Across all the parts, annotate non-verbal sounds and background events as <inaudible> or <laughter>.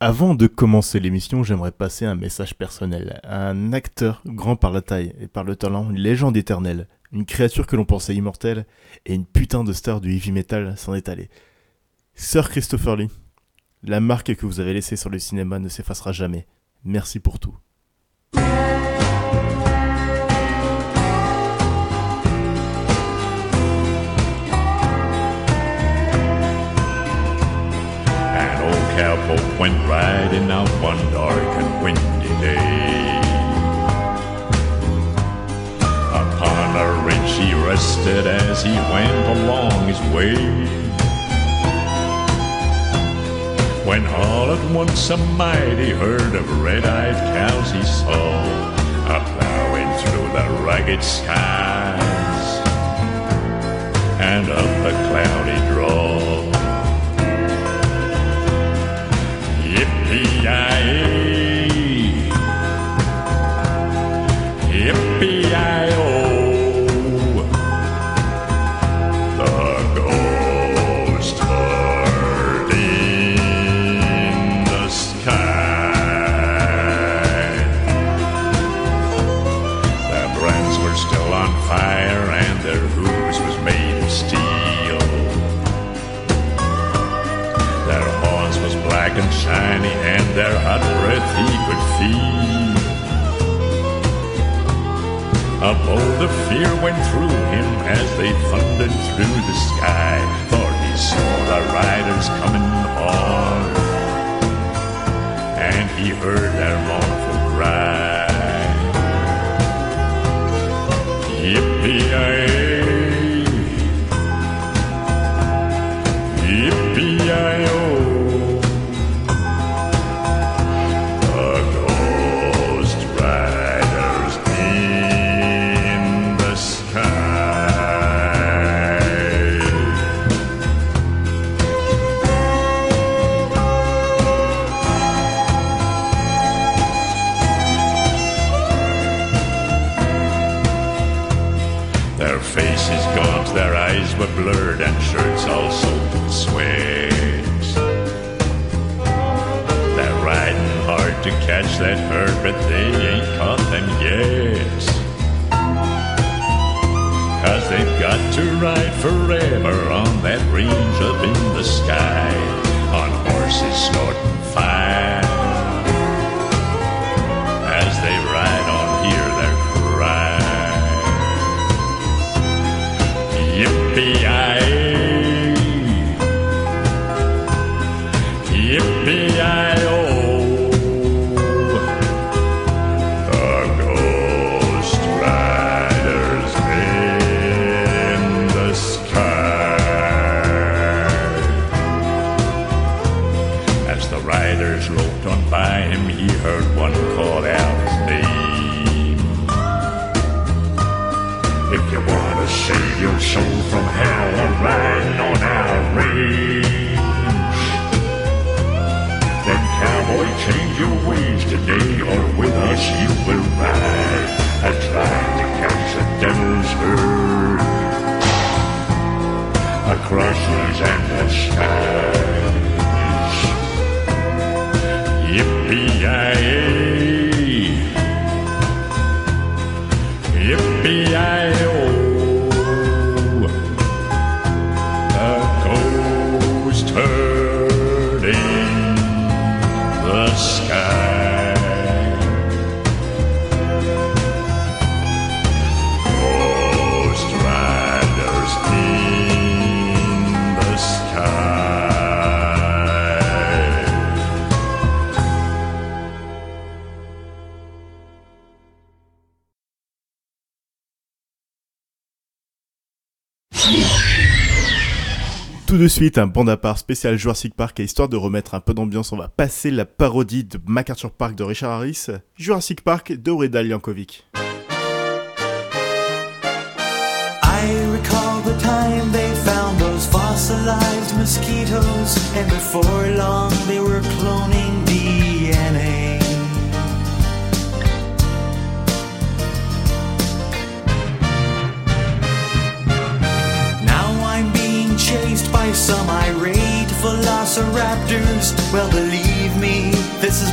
Avant de commencer l'émission, j'aimerais passer un message personnel. Un acteur grand par la taille et par le talent, une légende éternelle, une créature que l'on pensait immortelle, et une putain de star du heavy metal s'en est allé. Sir Christopher Lee, la marque que vous avez laissée sur le cinéma ne s'effacera jamais. Merci pour tout. Went riding out one dark and windy day. Upon a ridge he rested as he went along his way. When all at once a mighty herd of red-eyed cows he saw a plowing through the rugged skies and up a cloudy draw. Their hot breath he could feel. A bolt of fear went through him as they thundered through the sky, for he saw the riders coming on, and he heard their mournful cry. Yippee-yi-yay. Their faces gaunt, their eyes were blurred, and shirts all soaked in sweat. They're riding hard to catch that herd, but they ain't caught them yet. Cause they've got to ride forever on that range up in the sky, on horses snorting fire. FBI. Today, or with us you will ride. And try to catch the devil's herd across these endless skies. Suite, un bande à part spécial Jurassic Park et histoire de remettre un peu d'ambiance, on va passer la parodie de MacArthur Park de Richard Harris, Jurassic Park de Reda fossilized mosquitoes, and before long being chased by some irate velociraptors. Well, believe me, busy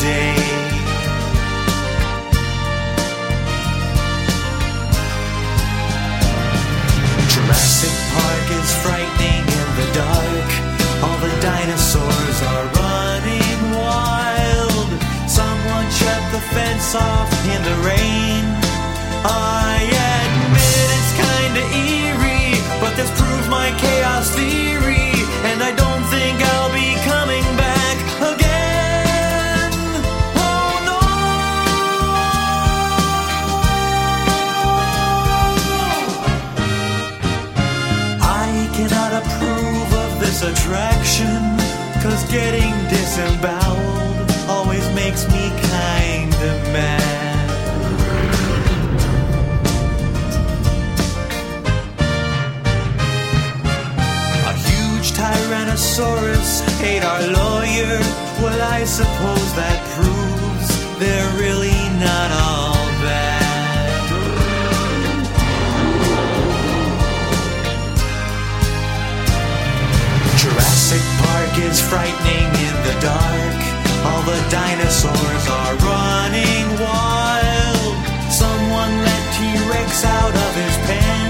day. Jurassic Park is frightening in the dark. All the dinosaurs are running wild. Someone shut the fence off in the rain. I attraction, cause getting disemboweled always makes me kinda mad. A huge Tyrannosaurus ate our lawyer. Well, I suppose that proves they're really not all Park is frightening in the dark. All the dinosaurs are running wild. Someone let T-Rex out of his pen.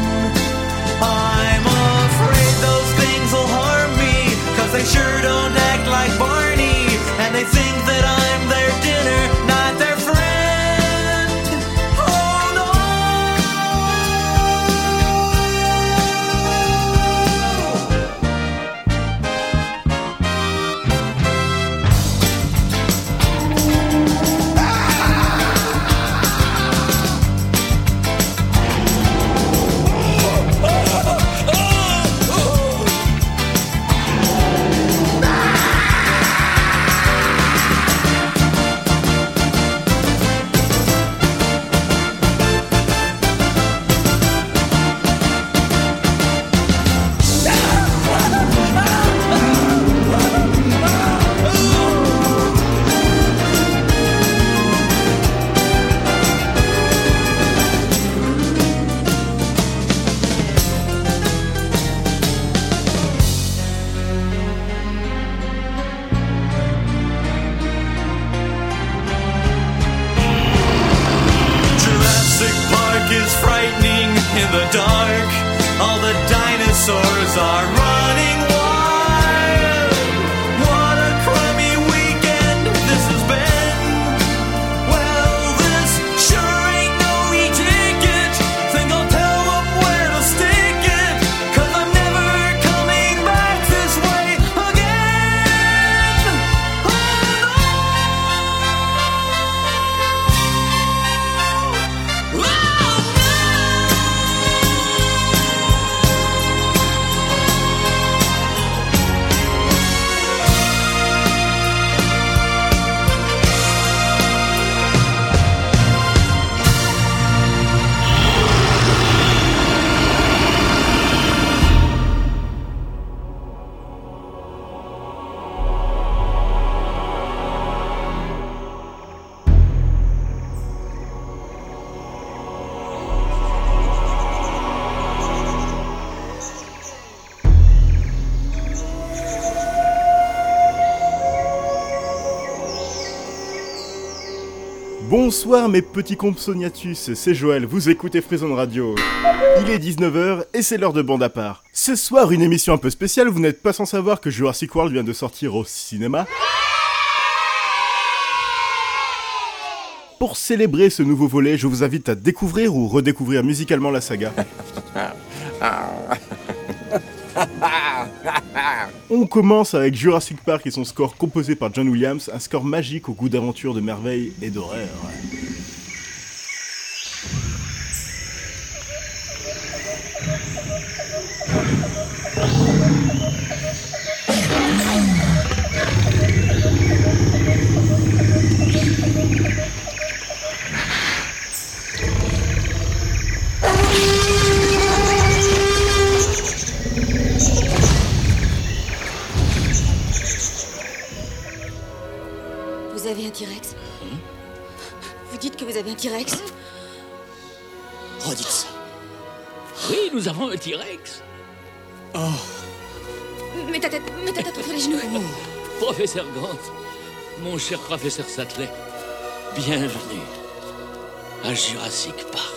I'm afraid those things will harm me, cause they sure don't act like Barney. And they think that I'm their dinner, Bonsoir mes petits compsognatus, c'est Joël, vous écoutez Frison Radio. Il est 19h et c'est l'heure de bande à part. Ce soir, une émission un peu spéciale, vous n'êtes pas sans savoir que Jurassic World vient de sortir au cinéma. Pour célébrer ce nouveau volet, je vous invite à découvrir ou redécouvrir musicalement la saga. <laughs> <laughs> <laughs> On commence avec Jurassic Park et son score composé par John Williams, un score magique au goût d'aventure, de merveille et d'horreur. Mon cher professeur Sattler, bienvenue à Jurassic Park.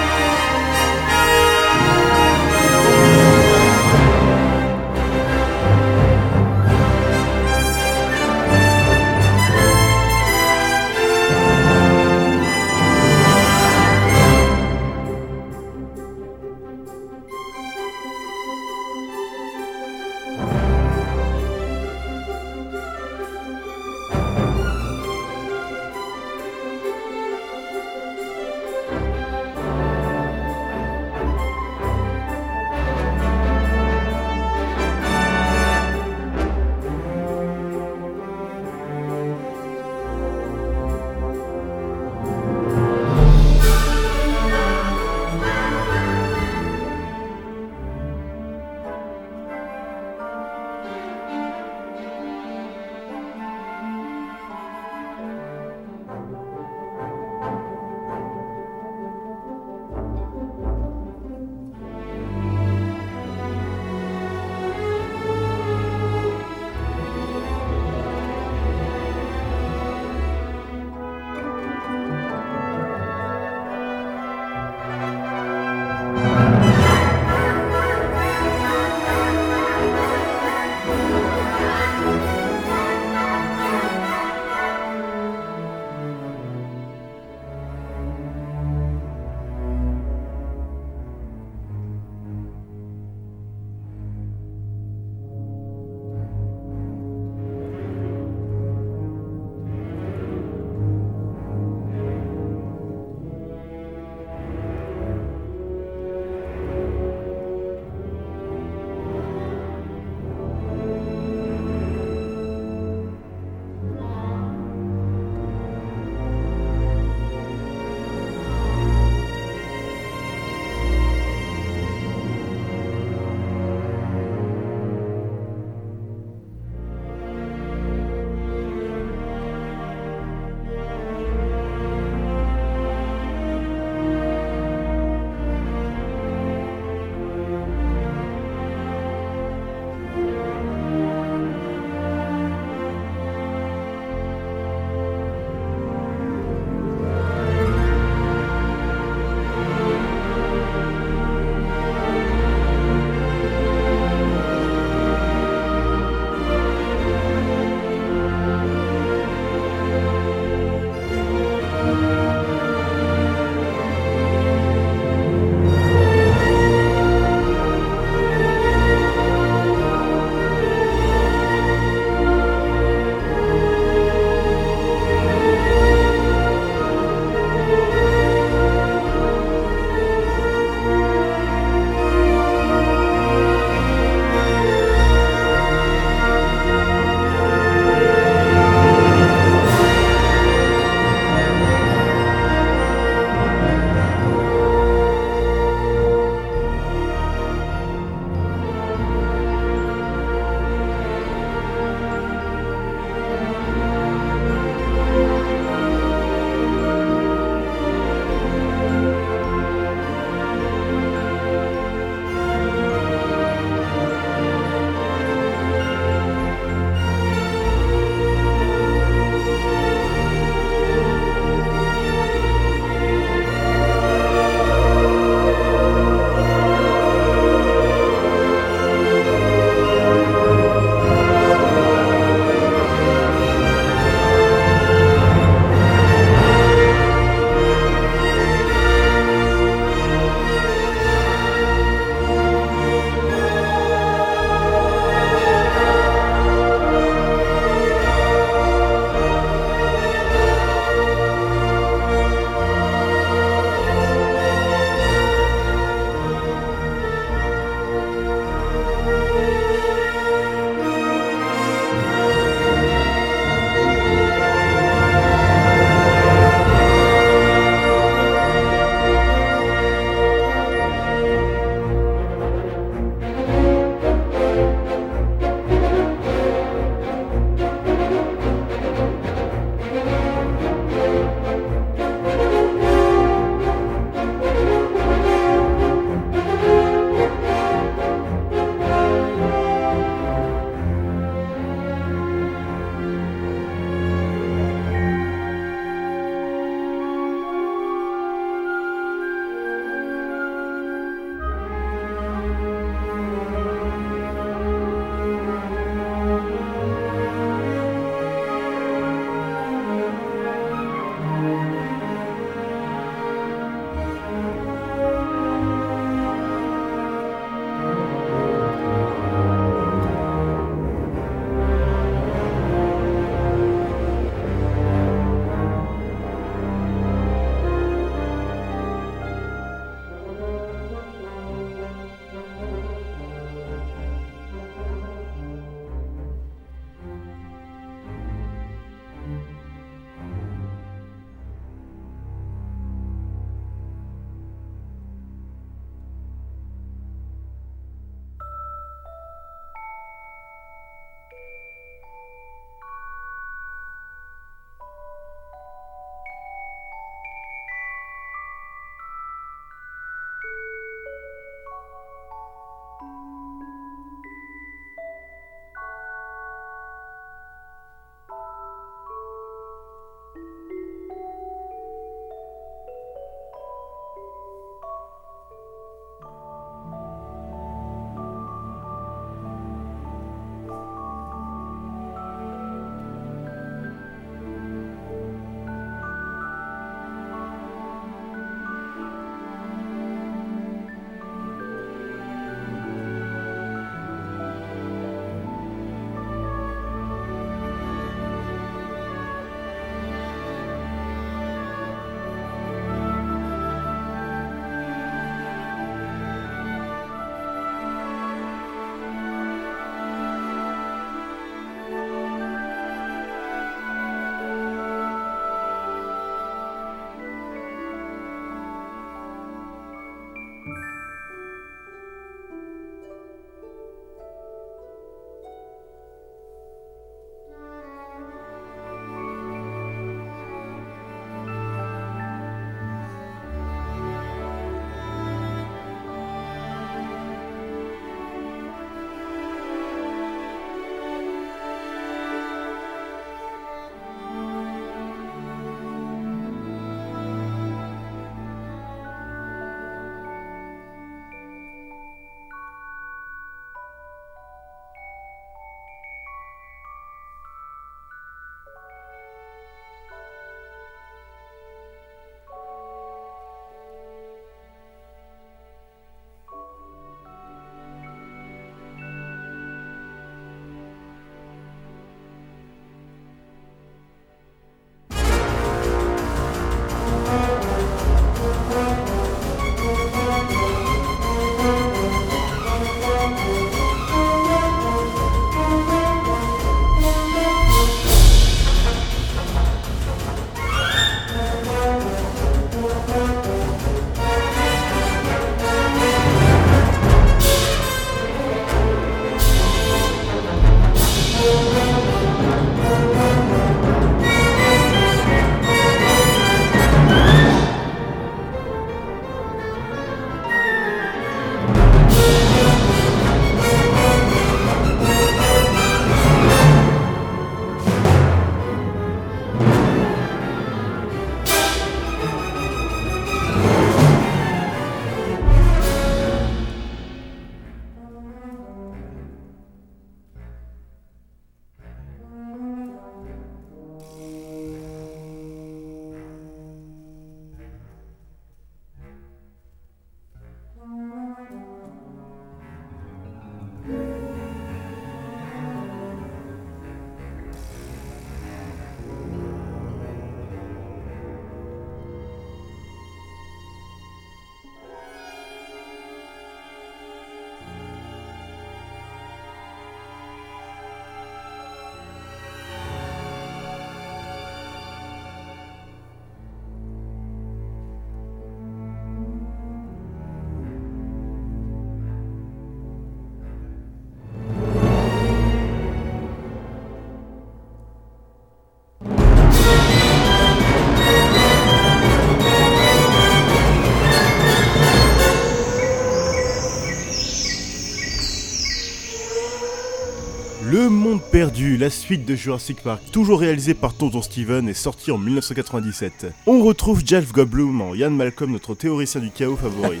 Perdu, la suite de Jurassic Park, toujours réalisée par Tonton Steven et sortie en 1997. On retrouve Jeff Goldblum en Ian Malcolm, notre théoricien du chaos favori.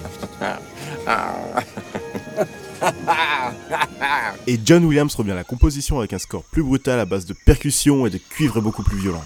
Et John Williams revient à la composition avec un score plus brutal à base de percussions et de cuivres beaucoup plus violents.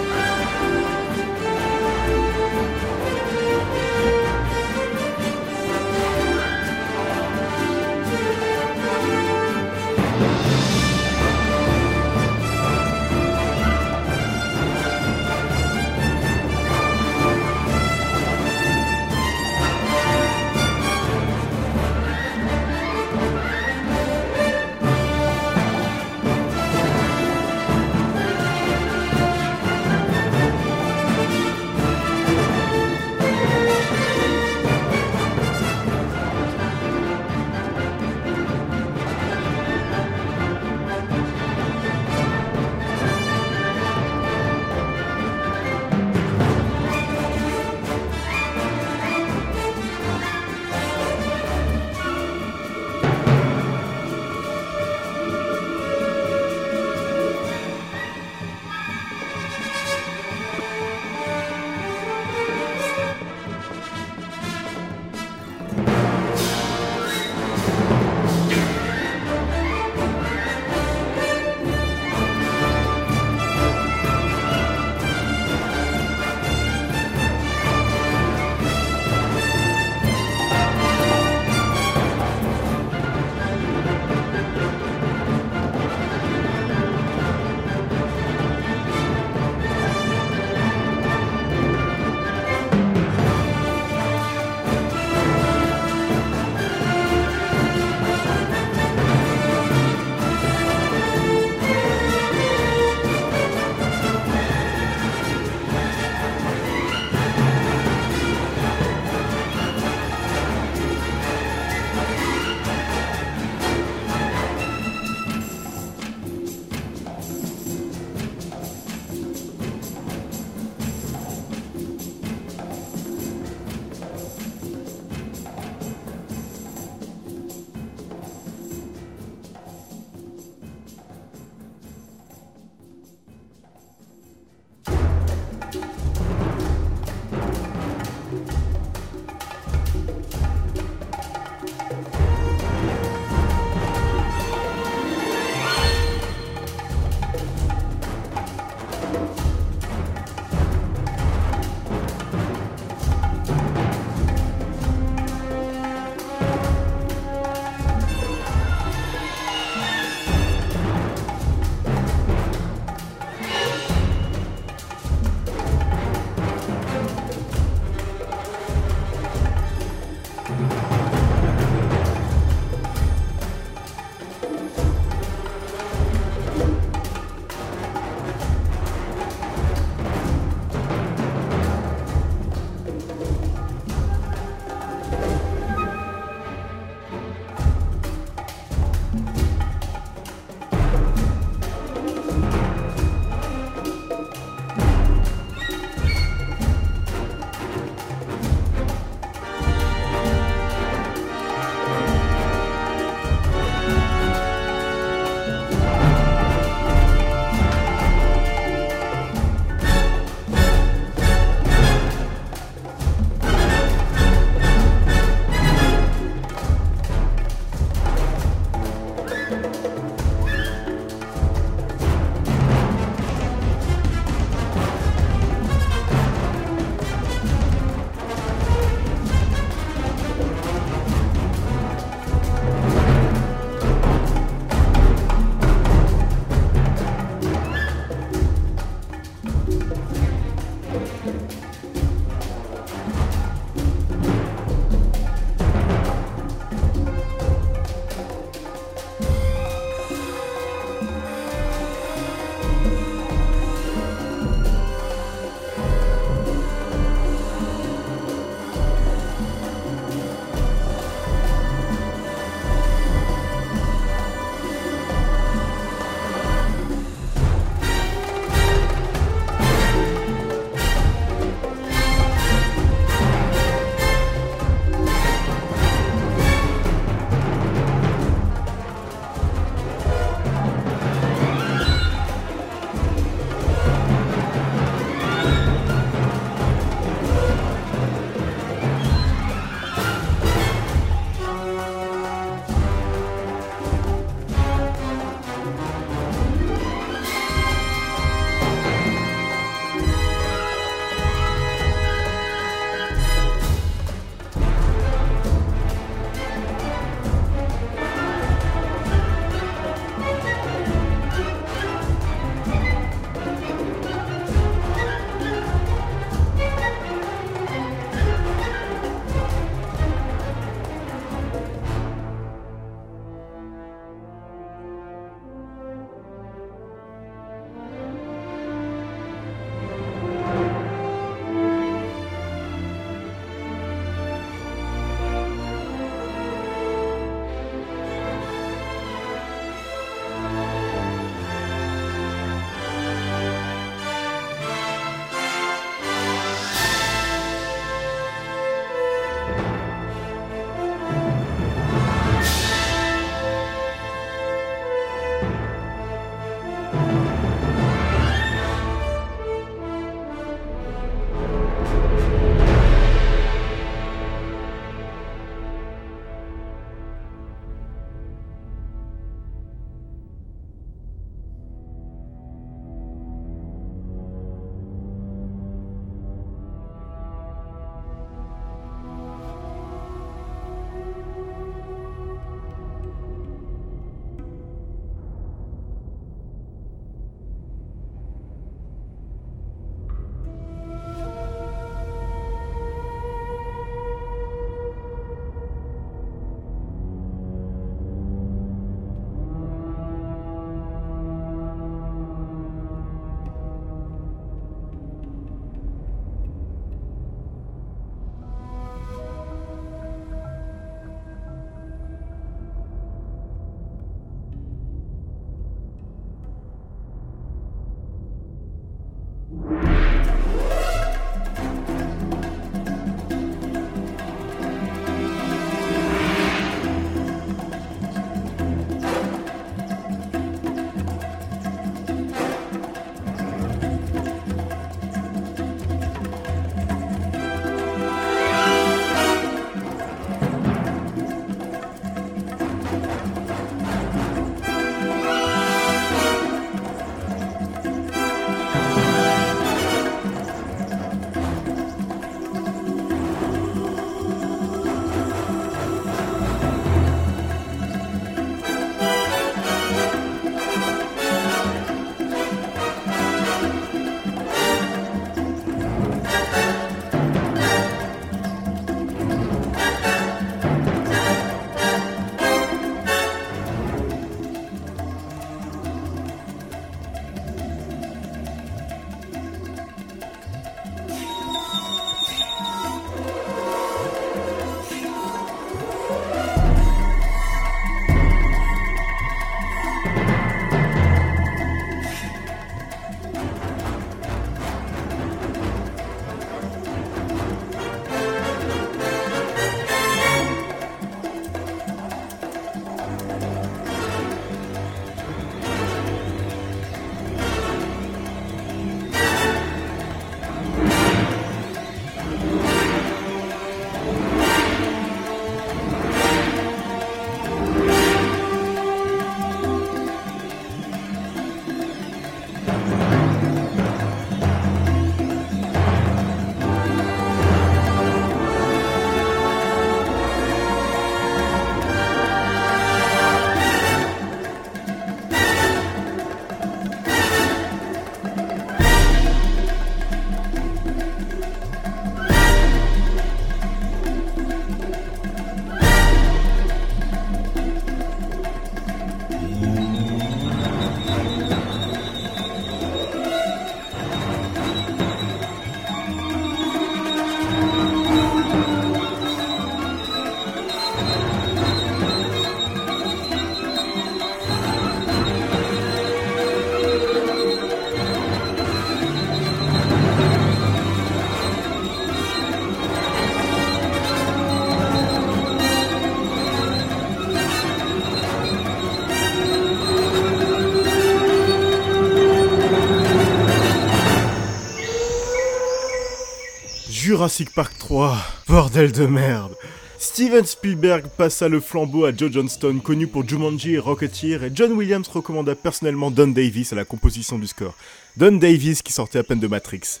Jurassic Park 3, bordel de merde. Steven Spielberg passa le flambeau à Joe Johnston, connu pour Jumanji et Rocketeer, et John Williams recommanda personnellement Don Davis à la composition du score. Don Davis qui sortait à peine de Matrix.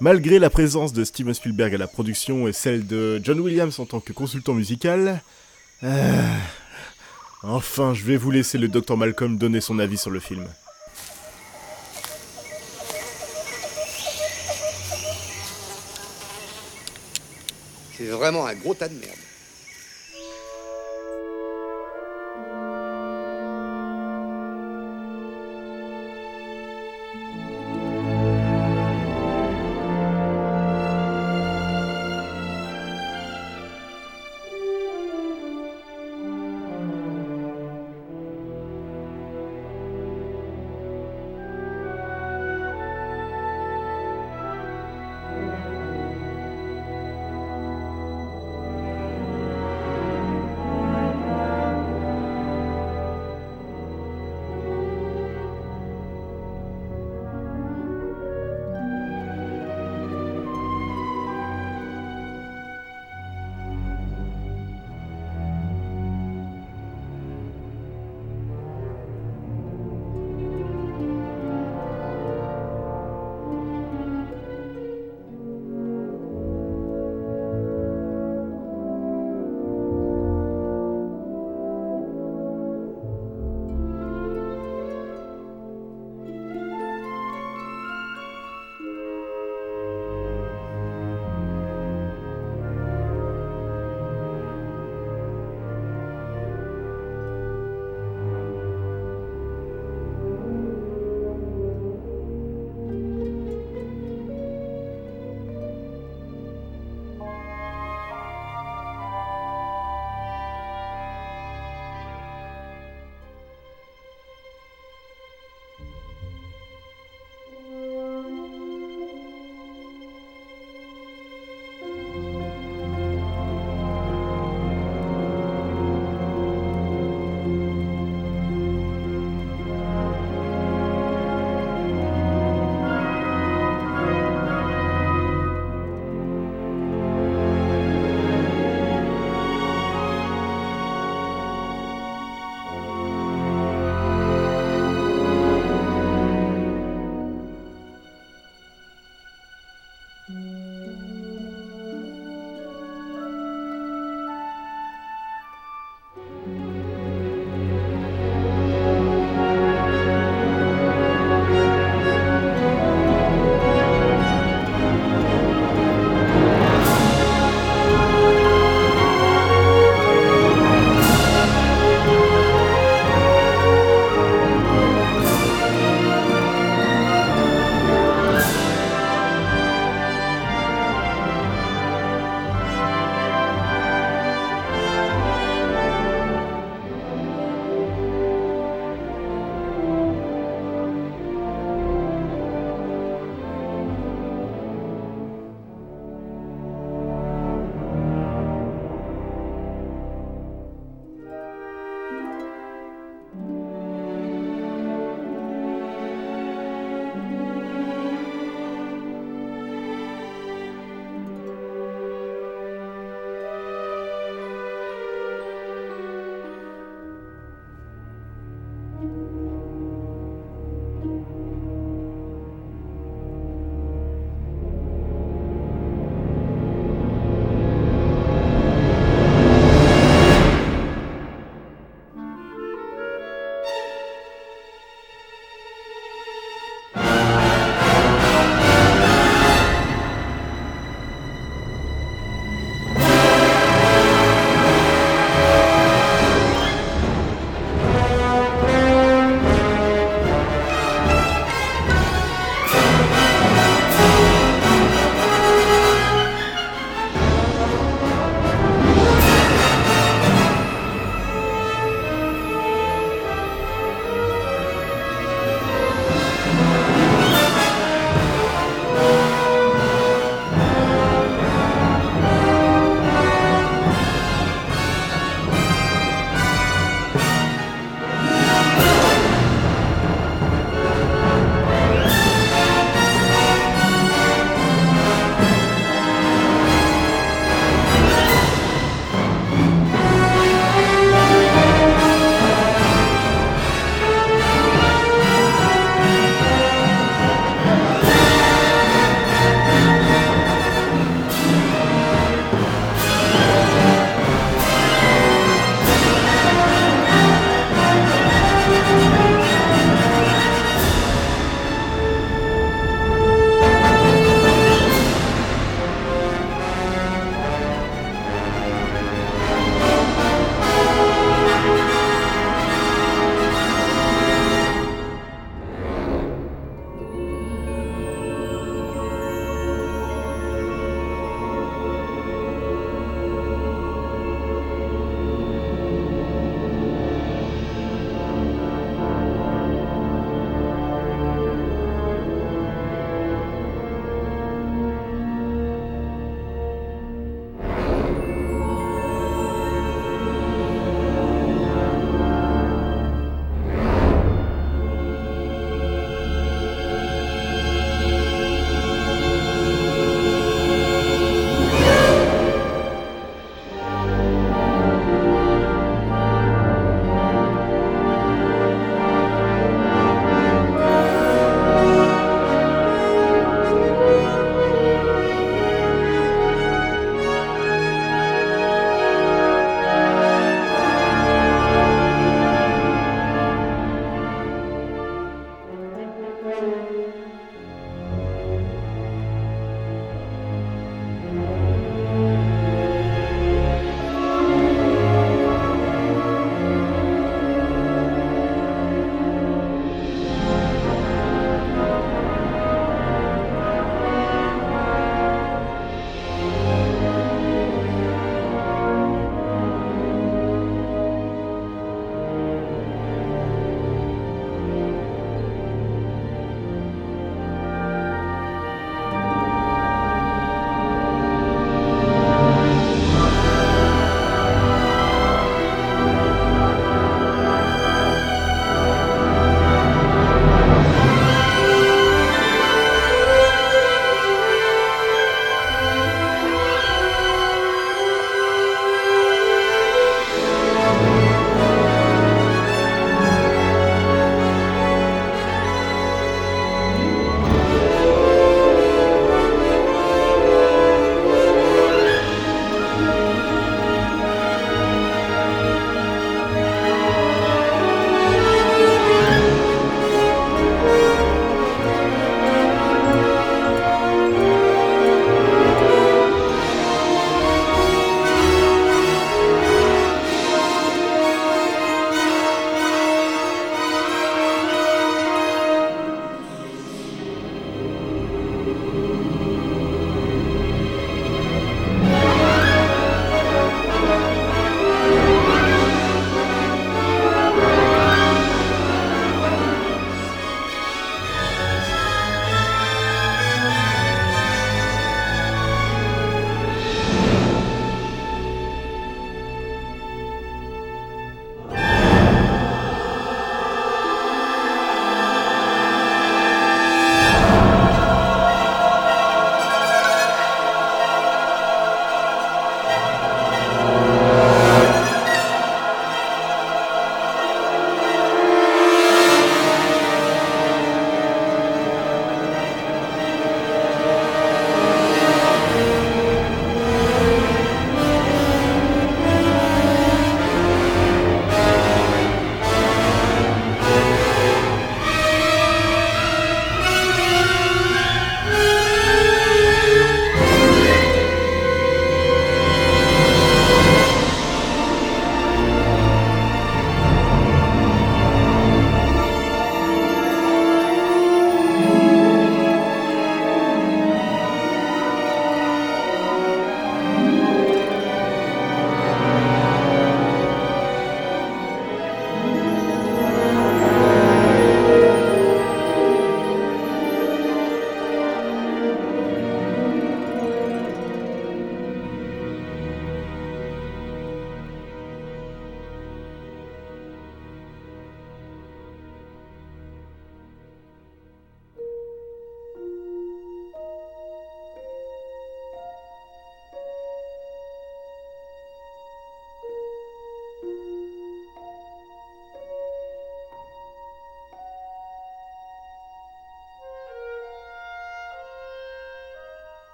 Malgré la présence de Steven Spielberg à la production et celle de John Williams en tant que consultant musical, euh, enfin je vais vous laisser le Dr Malcolm donner son avis sur le film. C'est vraiment un gros tas de merde.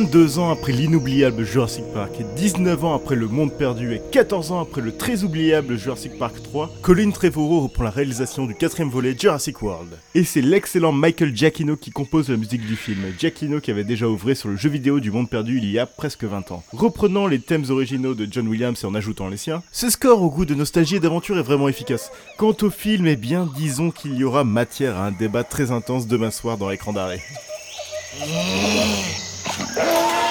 22 ans après l'inoubliable Jurassic Park, 19 ans après Le Monde Perdu et 14 ans après le très oubliable Jurassic Park 3, Colin Trevorrow reprend la réalisation du quatrième volet Jurassic World. Et c'est l'excellent Michael Giacchino qui compose la musique du film. Giacchino qui avait déjà ouvré sur le jeu vidéo du Monde Perdu il y a presque 20 ans. Reprenant les thèmes originaux de John Williams et en ajoutant les siens, ce score au goût de nostalgie et d'aventure est vraiment efficace. Quant au film, eh bien disons qu'il y aura matière à un débat très intense demain soir dans l'écran d'arrêt. próxima.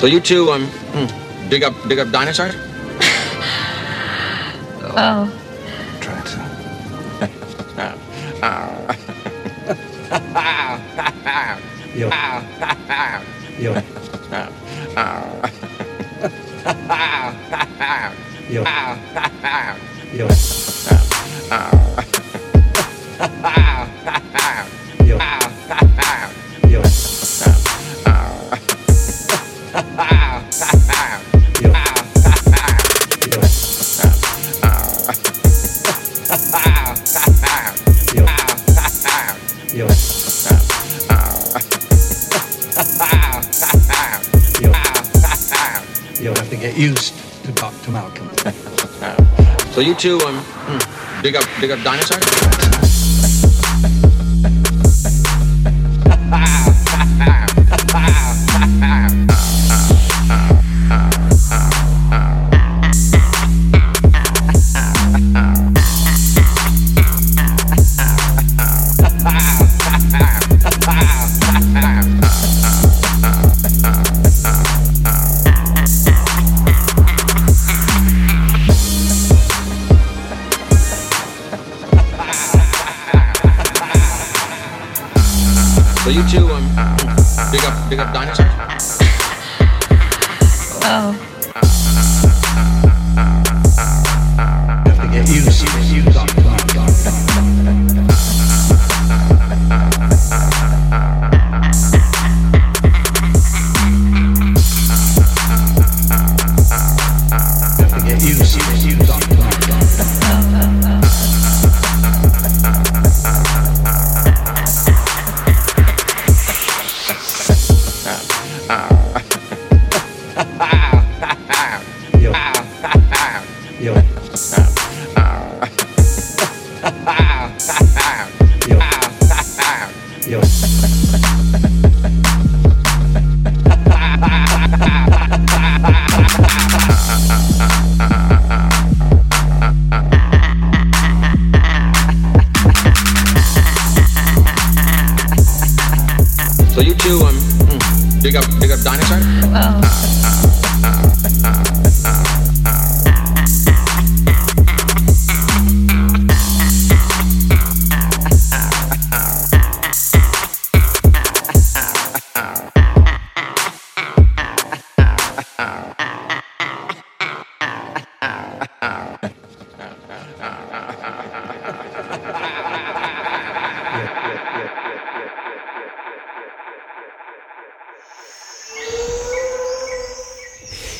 So you two um hmm, dig up dig up dinosaurs? Well, <laughs> So you two um hmm, dig up dig up dinosaurs?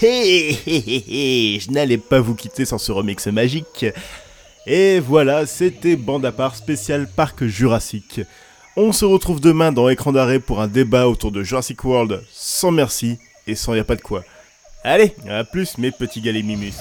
Hé, je n'allais pas vous quitter sans ce remix magique. Et voilà, c'était Bande à part spécial Parc Jurassique. On se retrouve demain dans Écran d'arrêt pour un débat autour de Jurassic World sans merci et sans y a pas de quoi. Allez, à plus mes petits galets mimus.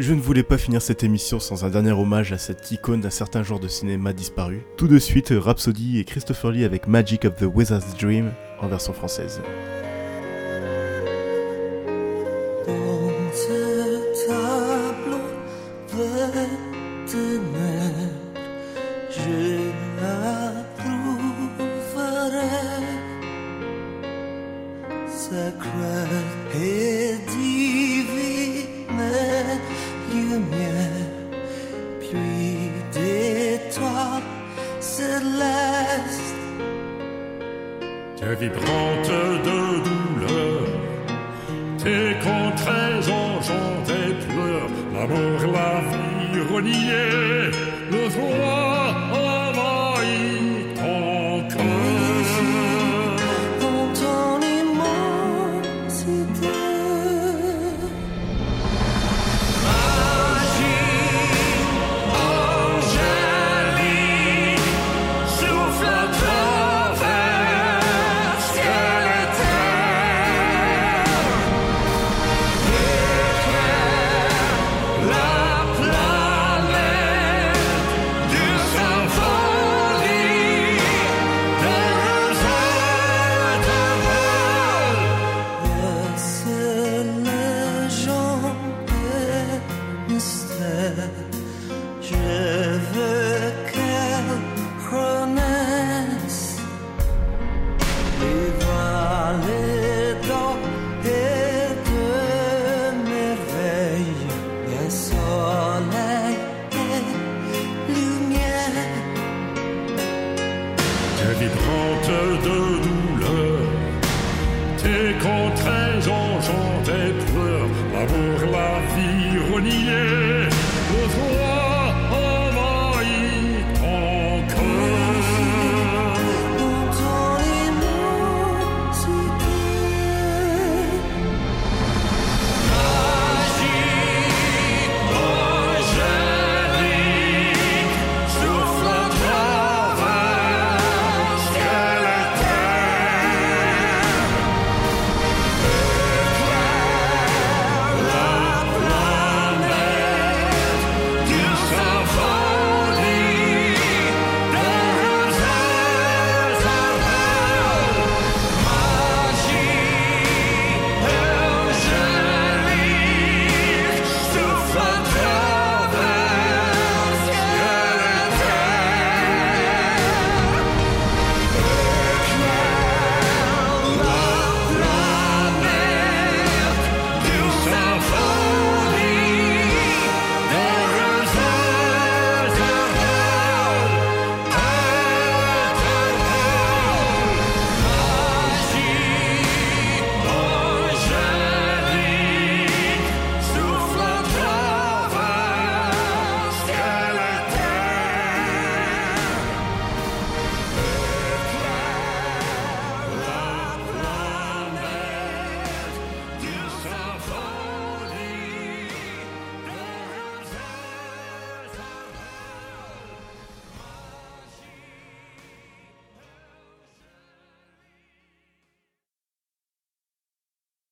Je ne voulais pas finir cette émission sans un dernier hommage à cette icône d'un certain genre de cinéma disparu. Tout de suite, Rhapsody et Christopher Lee avec Magic of the Wizard's Dream en version française.